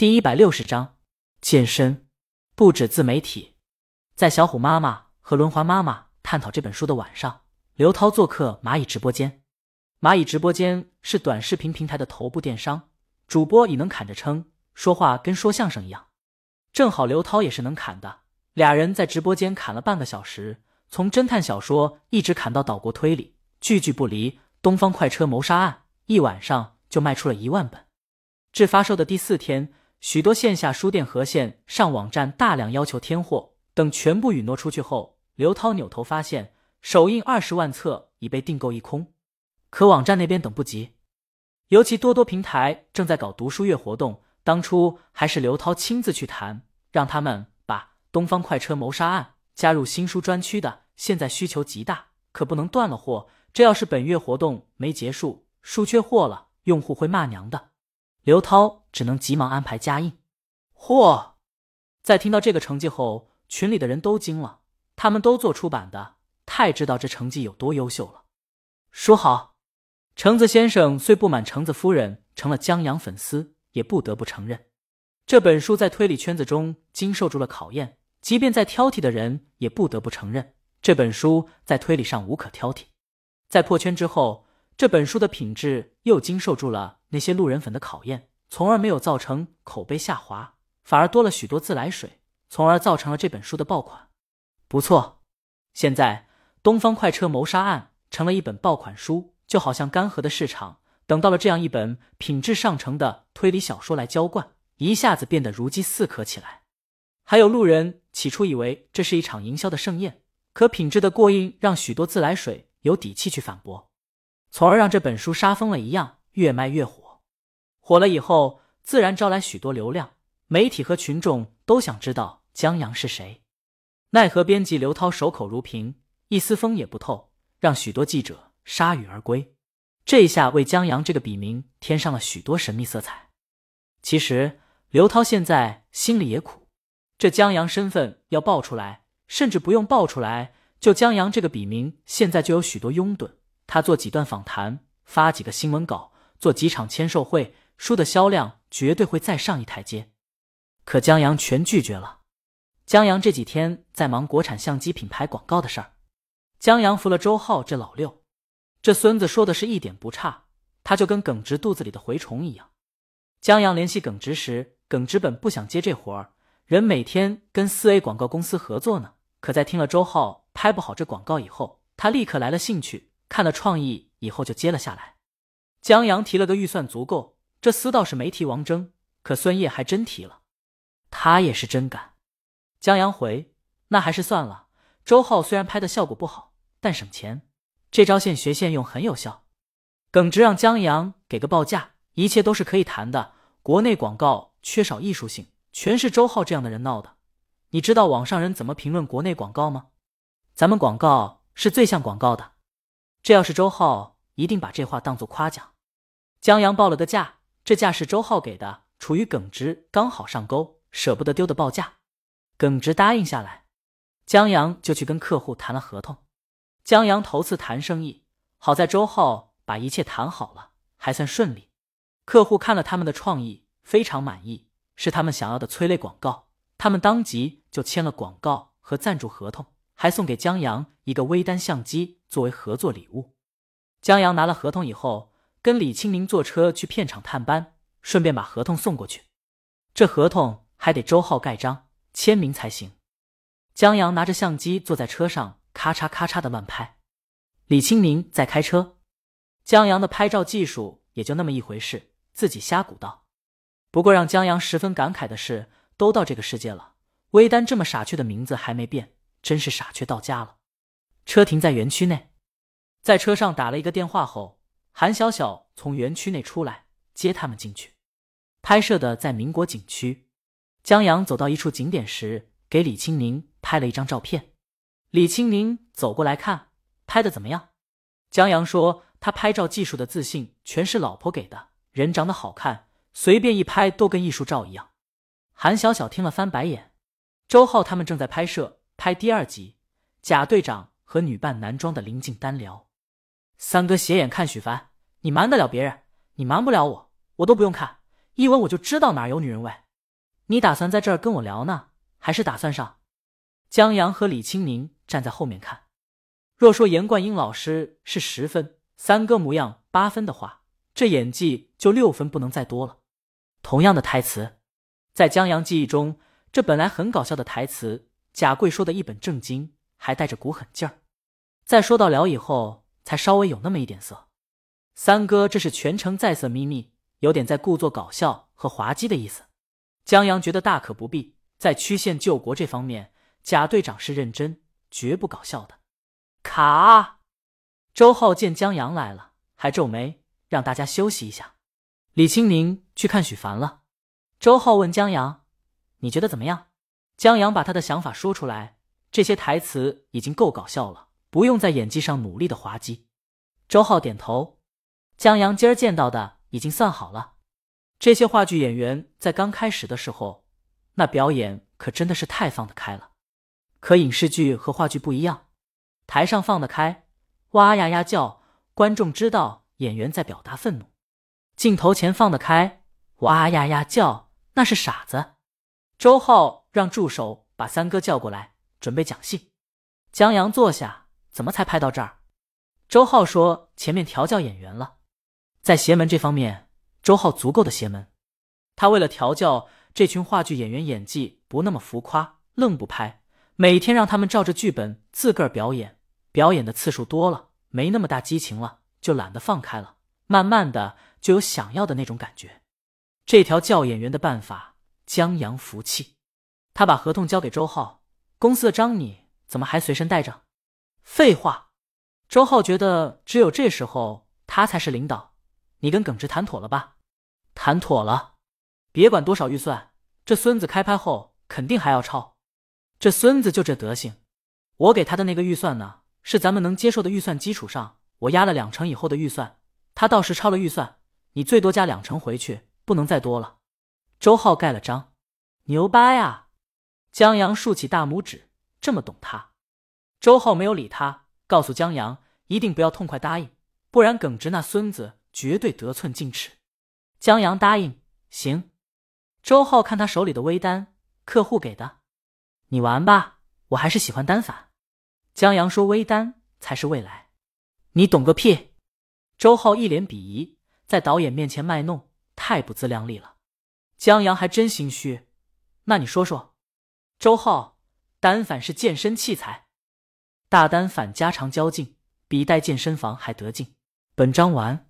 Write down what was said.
第一百六十章健身。不止自媒体，在小虎妈妈和轮滑妈妈探讨这本书的晚上，刘涛做客蚂蚁直播间。蚂蚁直播间是短视频平台的头部电商，主播也能砍着撑，说话跟说相声一样。正好刘涛也是能砍的，俩人在直播间砍了半个小时，从侦探小说一直砍到岛国推理，句句不离。东方快车谋杀案一晚上就卖出了一万本。至发售的第四天。许多线下书店和线上网站大量要求添货，等全部允诺出去后，刘涛扭头发现首印二十万册已被订购一空。可网站那边等不及，尤其多多平台正在搞读书月活动，当初还是刘涛亲自去谈，让他们把《东方快车谋杀案》加入新书专区的。现在需求极大，可不能断了货。这要是本月活动没结束，书缺货了，用户会骂娘的。刘涛只能急忙安排加印。嚯！在听到这个成绩后，群里的人都惊了。他们都做出版的，太知道这成绩有多优秀了。说好，橙子先生虽不满橙子夫人成了江阳粉丝，也不得不承认，这本书在推理圈子中经受住了考验。即便再挑剔的人，也不得不承认，这本书在推理上无可挑剔。在破圈之后。这本书的品质又经受住了那些路人粉的考验，从而没有造成口碑下滑，反而多了许多自来水，从而造成了这本书的爆款。不错，现在《东方快车谋杀案》成了一本爆款书，就好像干涸的市场等到了这样一本品质上乘的推理小说来浇灌，一下子变得如饥似渴起来。还有路人起初以为这是一场营销的盛宴，可品质的过硬让许多自来水有底气去反驳。从而让这本书杀疯了一样，越卖越火。火了以后，自然招来许多流量，媒体和群众都想知道江阳是谁。奈何编辑刘涛守口如瓶，一丝风也不透，让许多记者铩羽而归。这一下为江阳这个笔名添上了许多神秘色彩。其实刘涛现在心里也苦，这江阳身份要爆出来，甚至不用爆出来，就江阳这个笔名，现在就有许多拥趸。他做几段访谈，发几个新闻稿，做几场签售会，书的销量绝对会再上一台阶。可江阳全拒绝了。江阳这几天在忙国产相机品牌广告的事儿。江阳服了周浩这老六，这孙子说的是一点不差，他就跟耿直肚子里的蛔虫一样。江阳联系耿直时，耿直本不想接这活儿，人每天跟四 A 广告公司合作呢。可在听了周浩拍不好这广告以后，他立刻来了兴趣。看了创意以后就接了下来，江阳提了个预算足够，这厮倒是没提王峥，可孙烨还真提了，他也是真敢。江阳回，那还是算了。周浩虽然拍的效果不好，但省钱，这招现学现用很有效。耿直让江阳给个报价，一切都是可以谈的。国内广告缺少艺术性，全是周浩这样的人闹的。你知道网上人怎么评论国内广告吗？咱们广告是最像广告的。这要是周浩，一定把这话当做夸奖。江阳报了个价，这价是周浩给的，处于耿直刚好上钩，舍不得丢的报价。耿直答应下来，江阳就去跟客户谈了合同。江阳头次谈生意，好在周浩把一切谈好了，还算顺利。客户看了他们的创意，非常满意，是他们想要的催泪广告，他们当即就签了广告和赞助合同。还送给江阳一个微单相机作为合作礼物。江阳拿了合同以后，跟李清明坐车去片场探班，顺便把合同送过去。这合同还得周浩盖章签名才行。江阳拿着相机坐在车上，咔嚓咔嚓的乱拍。李清明在开车。江阳的拍照技术也就那么一回事，自己瞎鼓捣。不过让江阳十分感慨的是，都到这个世界了，微单这么傻缺的名字还没变。真是傻缺到家了。车停在园区内，在车上打了一个电话后，韩小小从园区内出来接他们进去。拍摄的在民国景区。江阳走到一处景点时，给李清宁拍了一张照片。李清宁走过来看，拍的怎么样？江阳说他拍照技术的自信全是老婆给的，人长得好看，随便一拍都跟艺术照一样。韩小小听了翻白眼。周浩他们正在拍摄。拍第二集，贾队长和女扮男装的林静单聊。三哥斜眼看许凡：“你瞒得了别人，你瞒不了我，我都不用看，一闻我就知道哪有女人味。”你打算在这儿跟我聊呢，还是打算上？江阳和李青宁站在后面看。若说严冠英老师是十分，三哥模样八分的话，这演技就六分不能再多了。同样的台词，在江阳记忆中，这本来很搞笑的台词，贾贵说的一本正经，还带着股狠劲儿。在说到聊以后，才稍微有那么一点色。三哥这是全程在色眯眯，有点在故作搞笑和滑稽的意思。江阳觉得大可不必，在曲线救国这方面，贾队长是认真，绝不搞笑的。卡，周浩见江阳来了，还皱眉，让大家休息一下。李青宁去看许凡了。周浩问江阳：“你觉得怎么样？”江阳把他的想法说出来。这些台词已经够搞笑了，不用在演技上努力的滑稽。周浩点头。江阳今儿见到的已经算好了。这些话剧演员在刚开始的时候，那表演可真的是太放得开了。可影视剧和话剧不一样，台上放得开，哇呀呀叫，观众知道演员在表达愤怒；镜头前放得开，哇呀呀叫，那是傻子。周浩让助手把三哥叫过来，准备讲戏。江阳坐下，怎么才拍到这儿？周浩说：“前面调教演员了。”在邪门这方面，周浩足够的邪门。他为了调教这群话剧演员，演技不那么浮夸，愣不拍，每天让他们照着剧本自个儿表演。表演的次数多了，没那么大激情了，就懒得放开了。慢慢的，就有想要的那种感觉。这条教演员的办法，江阳服气。他把合同交给周浩，公司的章你怎么还随身带着？废话。周浩觉得只有这时候他才是领导。你跟耿直谈妥了吧？谈妥了，别管多少预算，这孙子开拍后肯定还要超。这孙子就这德行，我给他的那个预算呢，是咱们能接受的预算基础上，我压了两成以后的预算。他倒是超了预算，你最多加两成回去，不能再多了。周浩盖了章，牛掰啊！江阳竖起大拇指，这么懂他。周浩没有理他，告诉江阳一定不要痛快答应，不然耿直那孙子。绝对得寸进尺。江阳答应，行。周浩看他手里的微单，客户给的，你玩吧，我还是喜欢单反。江阳说：“微单才是未来。”你懂个屁！周浩一脸鄙夷，在导演面前卖弄，太不自量力了。江阳还真心虚。那你说说，周浩，单反是健身器材，大单反加长焦镜，比带健身房还得劲。本章完。